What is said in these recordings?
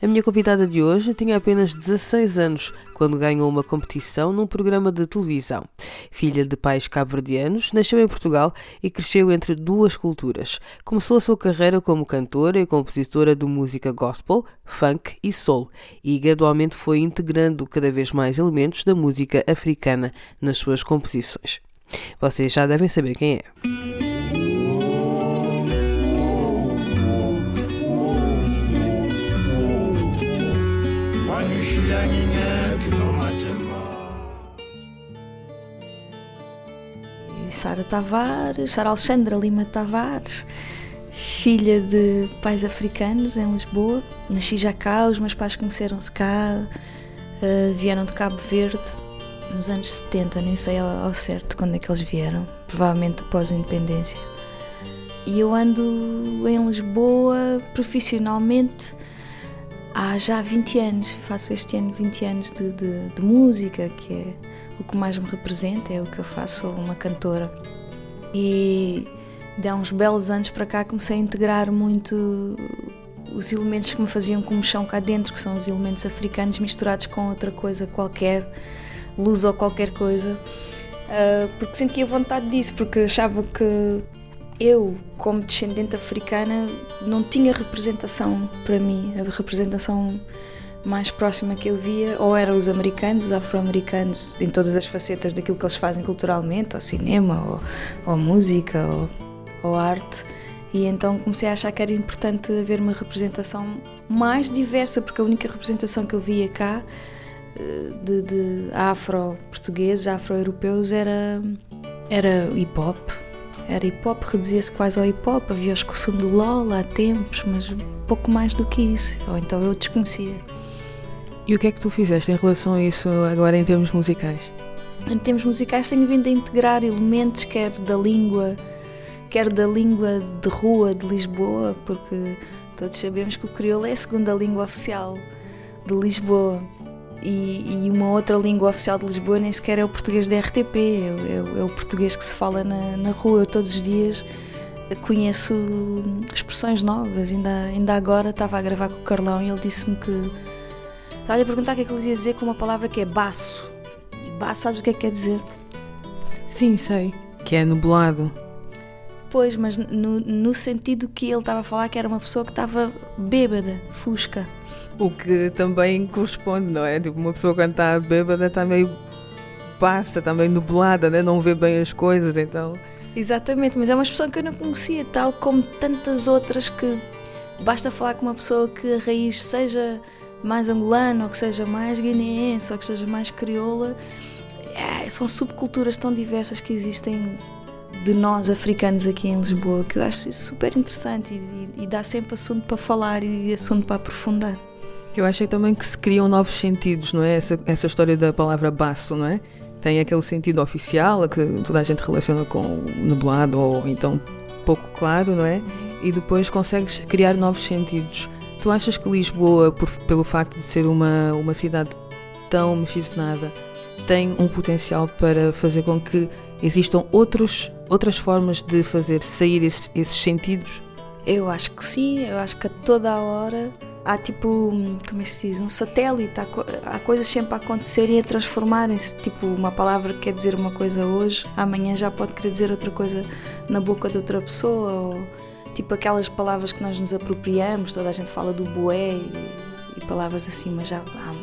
A minha convidada de hoje tinha apenas 16 anos quando ganhou uma competição num programa de televisão. Filha de pais cabo-verdianos, nasceu em Portugal e cresceu entre duas culturas. Começou a sua carreira como cantora e compositora de música gospel, funk e soul e gradualmente foi integrando cada vez mais elementos da música africana nas suas composições. Vocês já devem saber quem é. Sara Tavares, Sara Alexandra Lima Tavares, filha de pais africanos em Lisboa. Nasci já cá, os meus pais conheceram-se cá, uh, vieram de Cabo Verde nos anos 70, nem sei ao, ao, certo quando é que eles vieram, provavelmente após a independência. E eu ando em Lisboa profissionalmente há já 20 anos, faço este ano 20 anos de, de, de música, que é o que mais me representa, é o que eu faço, sou uma cantora. E de há uns belos anos para cá comecei a integrar muito os elementos que me faziam como chão cá dentro, que são os elementos africanos misturados com outra coisa qualquer, luz ou qualquer coisa, ah, porque sentia vontade disso, porque achava que eu, como descendente africana, não tinha representação para mim, a representação mais próxima que eu via ou eram os americanos, os afro-americanos, em todas as facetas daquilo que eles fazem culturalmente, ou cinema, ou, ou música, ou, ou, arte. E então comecei a achar que era importante haver uma representação mais diversa, porque a única representação que eu via cá eh, de, de afro-portugueses, afro-europeus era, era hip-hop. Era hip-hop, reduzia-se quase ao hip-hop, havia a excursão do LOL há tempos, mas pouco mais do que isso, ou então eu desconhecia. E o que é que tu fizeste em relação a isso agora em termos musicais? Em termos musicais tenho vindo a integrar elementos quer da língua, quer da língua de rua de Lisboa, porque todos sabemos que o crioulo é a segunda língua oficial de Lisboa. E, e, uma outra língua oficial de Lisboa nem sequer é o português da RTP, é, é, é o português que se fala na, na rua. Eu todos os dias conheço expressões novas. Ainda, ainda agora estava a gravar com o Carlão e ele disse-me que Estava-lhe a perguntar o que é que ele ia dizer com uma palavra que é baço. E baço, sabes o que é que quer dizer? Sim, sei. Que é nublado. Pois, mas no, no sentido que ele estava a falar que era uma pessoa que estava bêbada, fusca. O que também corresponde, não é? Tipo, uma pessoa quando está bêbada está meio passa, está meio nublada, né? não vê bem as coisas, então. Exatamente, mas é uma expressão que eu não conhecia, tal como tantas outras que basta falar com uma pessoa que a raiz seja mais angolana, ou que seja mais guineense, ou que seja mais crioula. É, são subculturas tão diversas que existem de nós africanos aqui em Lisboa que eu acho super interessante e, e, e dá sempre assunto para falar e assunto para aprofundar. Eu acho também que se criam novos sentidos, não é? Essa, essa história da palavra baço, não é? Tem aquele sentido oficial que toda a gente relaciona com nublado ou então pouco claro, não é? E depois consegues criar novos sentidos. Tu achas que Lisboa, por, pelo facto de ser uma, uma cidade tão miscigenada, tem um potencial para fazer com que existam outros, outras formas de fazer sair esse, esses sentidos? Eu acho que sim, eu acho que a toda a hora há tipo, como é que se diz, um satélite, há, há coisas sempre a acontecer e a transformarem-se. Tipo, uma palavra que quer dizer uma coisa hoje, amanhã já pode querer dizer outra coisa na boca de outra pessoa. Ou tipo aquelas palavras que nós nos apropriamos, toda a gente fala do boé e, e palavras assim, mas já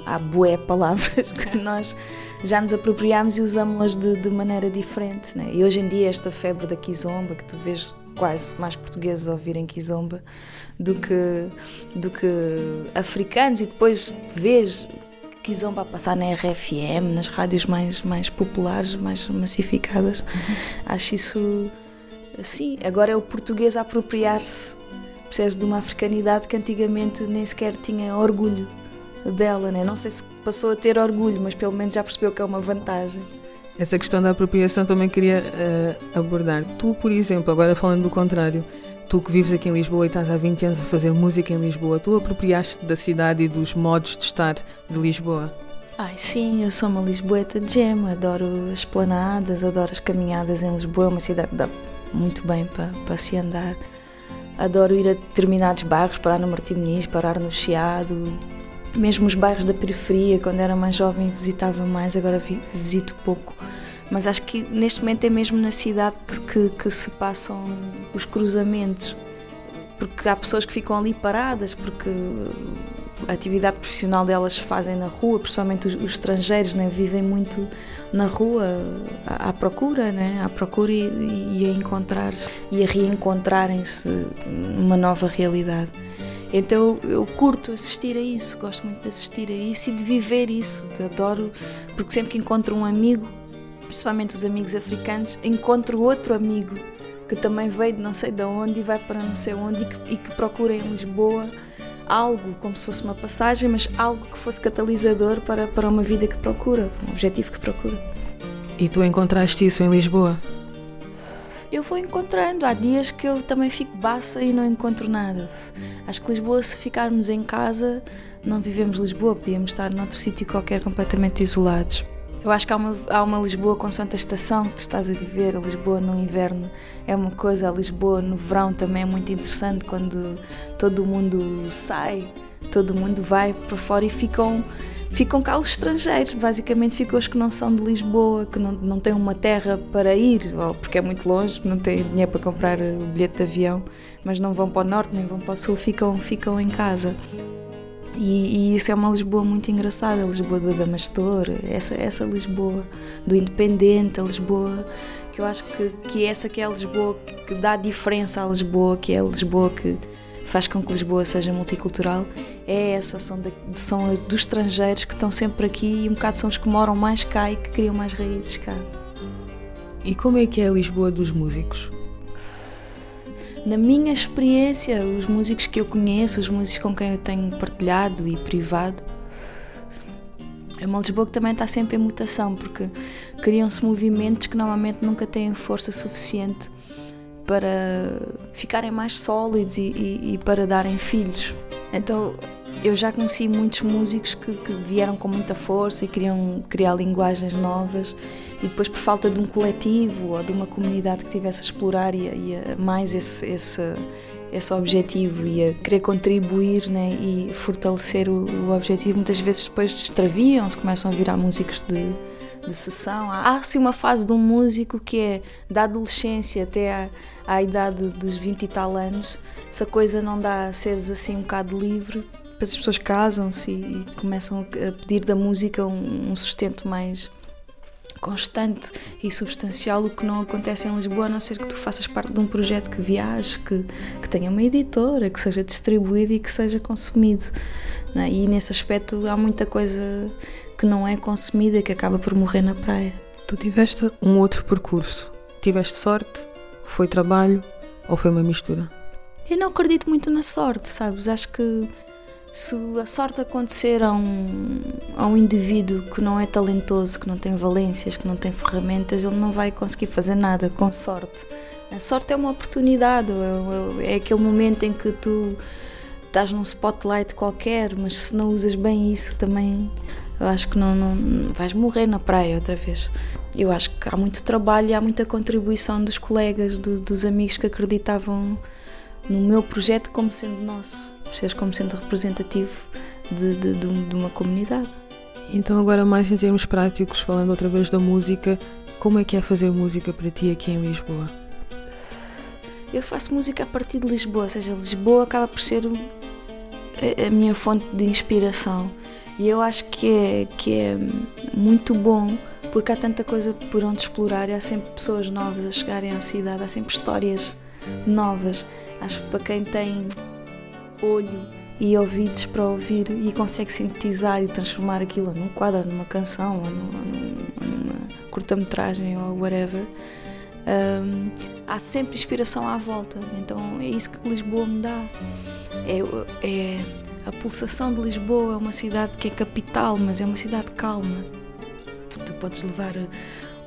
há, há bué palavras que nós já nos apropriámos e usámos-las de, de, maneira diferente. Né? E hoje em dia, esta febre da kizomba, que tu vês quase mais portugueses a ouvirem kizomba do que, do que africanos, e depois vês kizomba a passar na RFM, nas rádios mais, mais populares, mais massificadas. Uhum. Acho isso. Sim, agora é o português a apropriar-se percebes, de uma africanidade que antigamente nem sequer tinha orgulho dela, né? Não sei se passou a ter orgulho, mas pelo menos já percebeu que é uma vantagem. Essa questão da apropriação também queria uh, abordar. Tu, por exemplo, agora falando do contrário, tu que vives aqui em Lisboa e estás há 20 anos a fazer música em Lisboa, tu apropriaste da cidade e dos modos de estar de Lisboa? Ai sim, eu sou uma lisboeta de gema, adoro as planadas, adoro as caminhadas em Lisboa, é uma cidade que dá muito bem para, para se andar. Adoro ir a determinados bairros, parar no Martim Muniz, parar no Chiado. Mesmo os bairros da periferia, quando era mais jovem visitava mais, agora visito pouco. Mas acho que neste momento é mesmo na cidade que, que, que se passam os cruzamentos. Porque há pessoas que ficam ali paradas, porque a atividade profissional delas fazem na rua, principalmente os, os estrangeiros, né, vivem muito na rua à, à procura, né, à procura e, e a encontrar-se e a reencontrarem-se numa nova realidade. Então eu, curto assistir a isso, gosto muito de assistir a isso e de viver isso. Adoro, porque sempre que encontro um amigo, principalmente os amigos africanos, encontro outro amigo que também veio de não sei de onde e vai para não sei onde e que, e que procura em Lisboa algo como se fosse uma passagem, mas algo que fosse catalisador para, para uma vida que procura, um objetivo que procura. E tu encontraste isso em Lisboa? Eu vou encontrando. Há dias que eu também fico baça e não encontro nada. Acho que Lisboa, se ficarmos em casa, não vivemos Lisboa, podíamos estar noutro sítio qualquer completamente isolados. Eu acho que há uma, há uma Lisboa com a estação que tu estás a viver. A Lisboa no inverno é uma coisa, a Lisboa no verão também é muito interessante quando todo mundo sai, todo mundo vai para fora e ficam, ficam cá os estrangeiros. Basicamente ficam os que não são de Lisboa, que não, não têm uma terra para ir, ou porque é muito longe, não têm dinheiro para comprar o bilhete de avião, mas não vão para o norte nem vão para o sul, ficam, ficam em casa. E, e, isso é uma Lisboa muito engraçada, a Lisboa do Adamastor, essa, essa Lisboa do Independente, a Lisboa que eu acho que, que essa que é a Lisboa que, que dá diferença à Lisboa, que é a Lisboa que faz com que Lisboa seja multicultural, é essa, são, de, são dos estrangeiros que estão sempre aqui e um bocado são os que moram mais cá e que criam mais raízes cá. E como é que é a Lisboa dos músicos? na minha experiência, os músicos que eu conheço, os músicos com quem eu tenho partilhado e privado, é uma Lisboa que também está sempre em mutação, porque criam-se movimentos que normalmente nunca têm força suficiente para ficarem mais sólidos e, e, e para darem filhos. Então eu já conheci muitos músicos que, que, vieram com muita força e queriam criar linguagens novas e depois por falta de um coletivo ou de uma comunidade que tivesse a explorar e, a, mais esse, esse, esse objetivo e a querer contribuir né, e fortalecer o, o objetivo, muitas vezes depois extraviam-se, começam a virar músicos de, de sessão. Há assim uma fase de um músico que é da adolescência até à, à idade dos 20 e tal anos, se a coisa não dá a seres assim um bocado livre, as pessoas casam-se e, começam a pedir da música um, um sustento mais constante e substancial, o que não acontece em Lisboa, a não ser que tu faças parte de um projeto que viaje, que, que tenha uma editora, que seja distribuído e que seja consumido. É? E nesse aspecto há muita coisa que não é consumida que acaba por morrer na praia. Tu tiveste um outro percurso. Tiveste sorte? Foi trabalho? Ou foi uma mistura? Eu não acredito muito na sorte, sabes? Acho que se a sorte acontecer a um, a um indivíduo que não é talentoso, que não tem valências, que não tem ferramentas, ele não vai conseguir fazer nada com sorte. A sorte é uma oportunidade, é, é, é aquele momento em que tu estás num spotlight qualquer, mas se não usas bem isso também eu acho que não, não vais morrer na praia outra vez. Eu acho que há muito trabalho e há muita contribuição dos colegas, do, dos amigos que acreditavam no meu projeto como sendo nosso percebes? Como sendo representativo de, de, de, de uma comunidade. Então, agora, mais em termos práticos, falando outra vez da música, como é que é fazer música para ti aqui em Lisboa? Eu faço música a partir de Lisboa, ou seja, Lisboa acaba por ser a minha fonte de inspiração. E eu acho que é, que é muito bom porque há tanta coisa por onde explorar e há sempre pessoas novas a chegarem à cidade, há sempre histórias novas. Acho que para quem tem olho e ouvidos para ouvir e consegue sintetizar e transformar aquilo num quadro, numa canção, ou numa, numa curta-metragem ou whatever, um, há sempre inspiração à volta. Então é isso que Lisboa me dá. É, é a pulsação de Lisboa é uma cidade que é capital, mas é uma cidade calma. Tu podes levar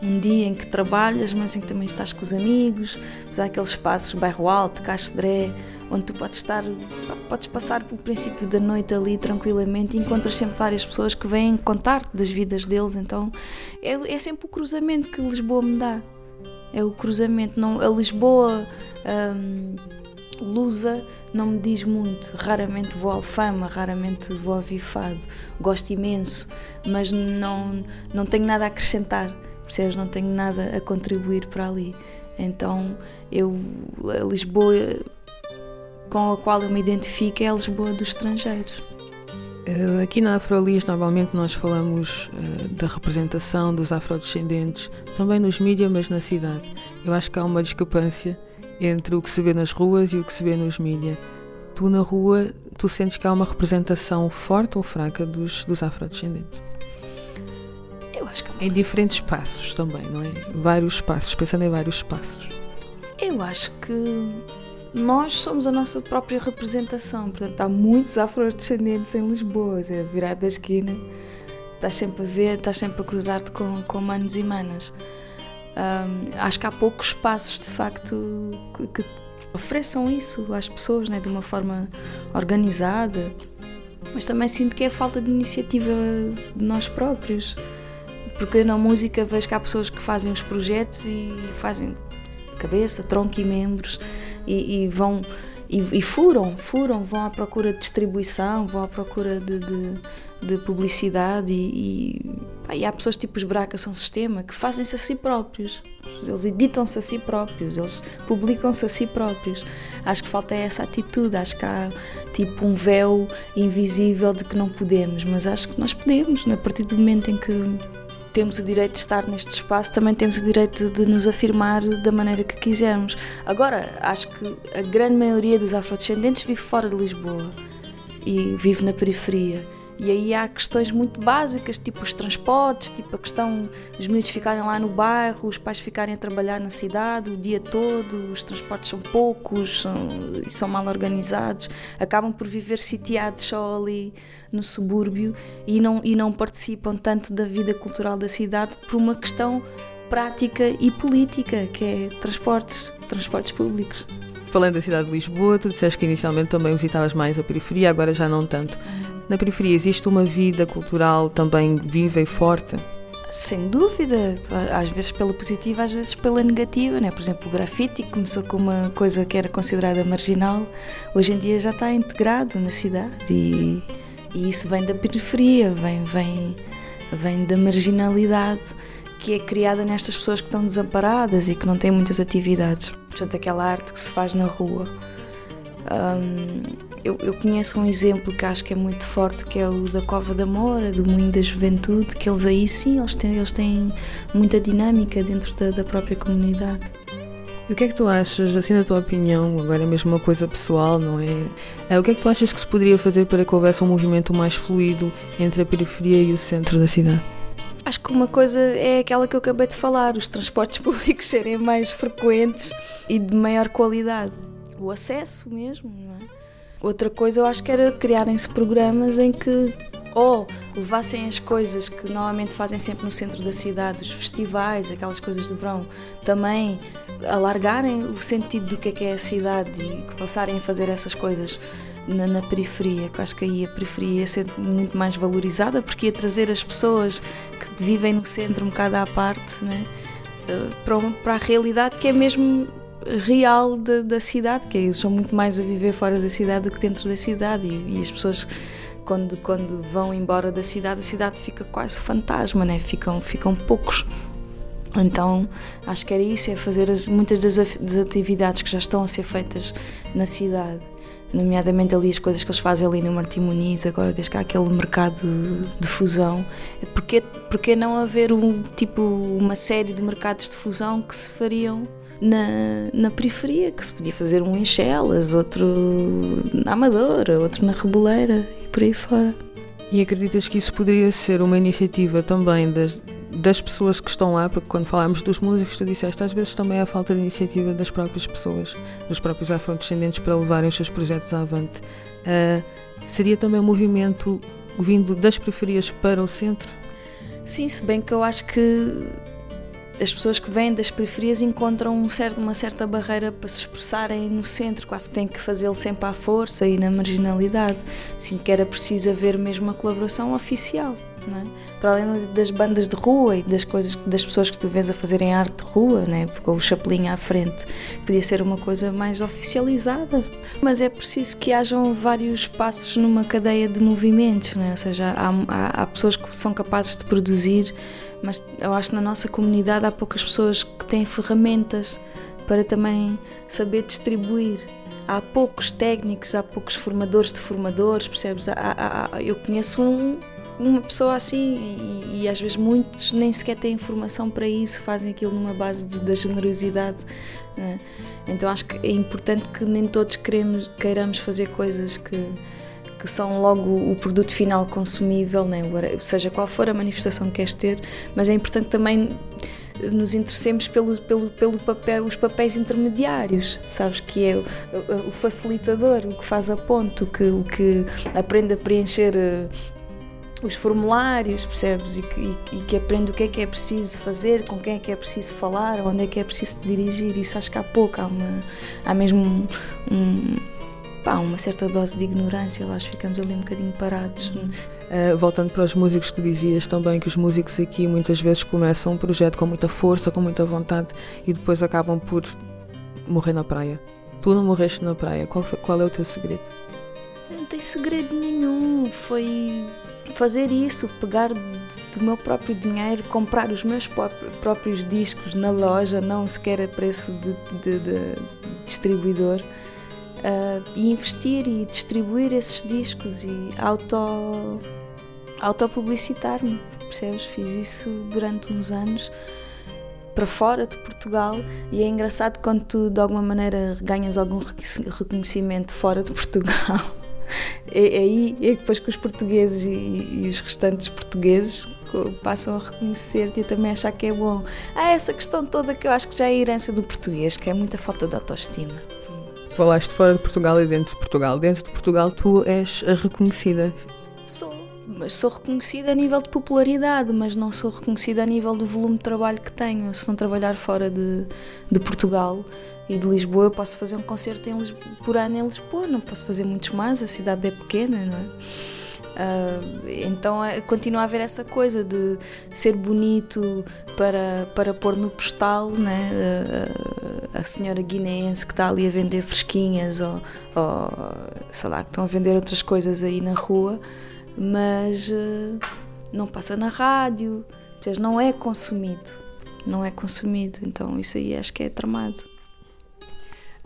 um dia em que trabalhas, mas em que também estás com os amigos, há aqueles espaços, bairro alto, Castre, onde tu podes estar, podes passar pelo princípio da noite ali tranquilamente e encontras sempre várias pessoas que vêm contar-te das vidas deles, então é, é sempre o cruzamento que Lisboa me dá. É o cruzamento, não, a Lisboa hum, lusa não me diz muito. Raramente vou ao Alfama, raramente vou ao Vifado. Gosto imenso, mas não, não tenho nada a acrescentar. Percebes? Não tenho nada a contribuir para ali. Então, eu, Lisboa com a qual eu me identifico é a Lisboa dos estrangeiros. Eh, aqui na Afrolis, normalmente nós falamos uh, da representação dos afrodescendentes, também nos mídias, mas na cidade. Eu acho que há uma discrepância entre o que se vê nas ruas e o que se vê nos mídias. Tu na rua, tu sentes que há uma representação forte ou fraca dos, dos afrodescendentes? Eu acho que Em diferentes espaços também, não é? Vários espaços, pensando em vários espaços. Eu acho que nós somos a nossa própria representação. Portanto, há muitos afrodescendentes em Lisboa, é virado da esquina. Estás sempre a ver, estás sempre a cruzar-te com, com manos e manas. Um, acho que há poucos espaços, de facto, que, que ofereçam isso às pessoas né, de uma forma organizada. Mas também sinto que é falta de iniciativa de nós próprios. Porque na música vejo que há pessoas que fazem os projetos e fazem cabeça, tronco e membros e, e vão e, e, furam, furam, vão à procura de distribuição, vão à procura de, de, de publicidade e, e, pá, e, há pessoas tipo os Braca são sistema que fazem-se a si próprios, eles editam-se a si próprios, eles publicam-se a si próprios. Acho que falta essa atitude, acho que há tipo um véu invisível de que não podemos, mas acho que nós podemos, a partir do momento em que temos o direito de estar neste espaço, também temos o direito de nos afirmar da maneira que quisermos. Agora, acho que a grande maioria dos afrodescendentes vive fora de Lisboa e vive na periferia. E aí há questões muito básicas, tipo os transportes, tipo a questão dos miúdos ficarem lá no bairro, os pais ficarem a trabalhar na cidade o dia todo, os transportes são poucos são, são mal organizados, acabam por viver sitiados só ali no subúrbio e não, e não participam tanto da vida cultural da cidade por uma questão prática e política, que é transportes, transportes públicos. Falando da cidade de Lisboa, tu disseste que inicialmente também visitavas mais a periferia, agora já não tanto. Na periferia existe uma vida cultural também viva e forte? Sem dúvida, às vezes pela positiva, às vezes pela negativa, né? Por exemplo, o grafite começou com uma coisa que era considerada marginal, hoje em dia já está integrado na cidade e, e isso vem da periferia, vem, vem, vem da marginalidade que é criada nestas pessoas que estão desamparadas e que não têm muitas atividades. Portanto, aquela arte que se faz na rua. Um, eu, eu, conheço um exemplo que acho que é muito forte, que é o da Cova da Mora, do Moinho da Juventude, que eles aí sim, eles têm, eles têm muita dinâmica dentro da, da própria comunidade. E o que é que tu achas, assim na tua opinião, agora é mesmo uma coisa pessoal, não é? é? O que é que tu achas que se poderia fazer para que houvesse um movimento mais fluido entre a periferia e o centro da cidade? Acho que uma coisa é aquela que eu acabei de falar, os transportes públicos serem mais frequentes e de maior qualidade. O acesso mesmo, não é? Outra coisa eu acho que era criarem-se programas em que ou levassem as coisas que normalmente fazem sempre no centro da cidade, os festivais, aquelas coisas de verão, também alargarem o sentido do que é que é a cidade e passarem a fazer essas coisas na, na, periferia, que eu acho que aí a periferia ia ser muito mais valorizada porque ia trazer as pessoas que vivem no centro um bocado à parte né, eh, para, para a realidade que é mesmo real de, da cidade, que eles são muito mais a viver fora da cidade do que dentro da cidade e, e, as pessoas quando, quando vão embora da cidade, a cidade fica quase fantasma, né? ficam, ficam poucos Então acho que era isso, é fazer as, muitas das, das atividades que já estão a ser feitas na cidade nomeadamente ali as coisas que eles fazem ali no Martim Muniz, agora desde que há aquele mercado de fusão. Porque, porque não haver um, tipo, uma série de mercados de fusão que se fariam na, na periferia, que se podia fazer um em Chelas, outro na Amadora, outro na Reboleira e por aí fora. E acreditas que isso poderia ser uma iniciativa também das, das pessoas que estão lá, porque quando falámos dos músicos, tu disseste, às vezes também há falta de iniciativa das próprias pessoas, dos próprios afrodescendentes para levarem os seus projetos avante. Uh, seria também um movimento vindo das periferias para o centro? Sim, se bem que eu acho que as pessoas que vêm das periferias encontram um certo, uma certa barreira para se expressarem no centro, quase que têm que fazê-lo sempre à força e na marginalidade. Sinto que era preciso haver mesmo uma colaboração oficial. É? Para além das bandas de rua e das coisas das pessoas que tu vês a fazerem arte de rua, né? com o chapelinho à frente, podia ser uma coisa mais oficializada. Mas é preciso que hajam vários passos numa cadeia de movimentos, né? ou seja, há, há, há pessoas que são capazes de produzir, mas eu acho que na nossa comunidade há poucas pessoas que têm ferramentas para também saber distribuir há poucos técnicos, há poucos formadores de formadores, percebes? Há, há, há, eu conheço um, uma pessoa assim, e, e, às vezes muitos nem sequer têm informação para isso, fazem aquilo numa base de, da generosidade. Né? Então acho que é importante que nem todos queremos, queiramos fazer coisas que, que são logo o produto final consumível, né? seja qual for a manifestação que queres ter, mas é importante também nos interessemos pelo, pelo, pelo papel, os papéis intermediários, sabes? Que é o, o facilitador, o que faz a ponto, o que, o que aprende a preencher eh, os formulários, percebes? E que, e, que aprende o que é que é preciso fazer, com quem é que é preciso falar, onde é que é preciso dirigir. Isso acho que há pouco, há, uma, há mesmo um, um pá, uma certa dose de ignorância, eu acho que ficamos ali um bocadinho parados. Uh, voltando para os músicos, tu dizias também que os músicos aqui muitas vezes começam um projeto com muita força, com muita vontade e depois acabam por morrer na praia. Tu não morreste na praia, qual, foi, qual é o teu segredo? Tem segredo nenhum, foi fazer isso, pegar do meu próprio dinheiro, comprar os meus próprios discos na loja, não sequer a preço de, de, de distribuidor, uh, e investir e distribuir esses discos e auto, autopublicitar-me, percebes? Fiz isso durante uns anos para fora de Portugal e é engraçado quando tu de alguma maneira ganhas algum reconhecimento fora de Portugal é, é aí é depois que os portugueses e, e, os restantes portugueses passam a reconhecer-te e também achar que é bom. Há essa questão toda que eu acho que já é a herança do português, que é muita falta de autoestima. Falaste fora de Portugal e dentro de Portugal. Dentro de Portugal tu és reconhecida. Sou, mas sou reconhecida a nível de popularidade, mas não sou reconhecida a nível do volume de trabalho que tenho. Se não trabalhar fora de, de Portugal, e de Lisboa eu posso fazer um concerto em Lisboa, por ano em Lisboa, não posso fazer muitos mais, a cidade é pequena, não é? Uh, então é, continua a haver essa coisa de ser bonito para, para pôr no postal né? Uh, a senhora guineense que está ali a vender fresquinhas ou, ou, sei lá, que estão a vender outras coisas aí na rua, mas uh, não passa na rádio, não é consumido, não é consumido, então isso aí acho que é tramado.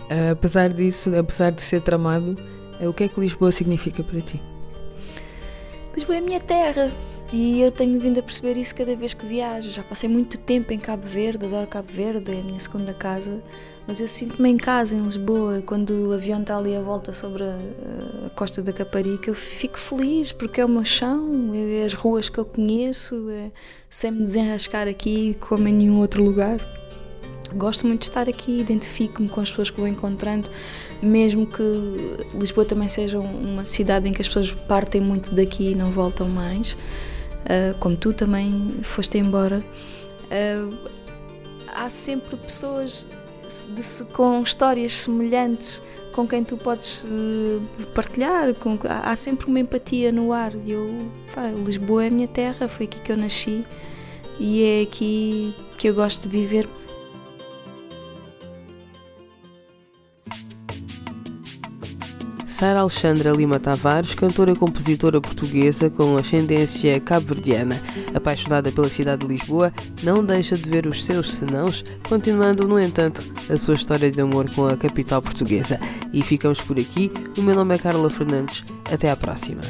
Uh, apesar disso, apesar de ser tramado, uh, o que é que Lisboa significa para ti? Lisboa é a minha terra e eu tenho vindo a perceber isso cada vez que viajo. Já passei muito tempo em Cabo Verde, adoro Cabo Verde, é a minha segunda casa, mas eu sinto-me em casa em Lisboa. Quando o avião está ali à volta sobre a, a, costa da Caparica, eu fico feliz porque é o meu chão, é as ruas que eu conheço, é, sem me desenrascar aqui como em nenhum outro lugar. Gosto muito de estar aqui, identifico-me com as pessoas que vou encontrando, mesmo que Lisboa também seja uma cidade em que as pessoas partem muito daqui e não voltam mais, uh, como tu também foste embora. Uh, há sempre pessoas de, com histórias semelhantes com quem tu podes uh, partilhar, com, há, há, sempre uma empatia no ar. Eu, pá, Lisboa é a minha terra, foi aqui que eu nasci e é aqui que eu gosto de viver Sara Alexandra Lima Tavares, cantora e compositora portuguesa com ascendência cabo-verdiana. Apaixonada pela cidade de Lisboa, não deixa de ver os seus senãos, continuando, no entanto, a sua história de amor com a capital portuguesa. E ficamos por aqui. O meu nome é Carla Fernandes. Até à próxima.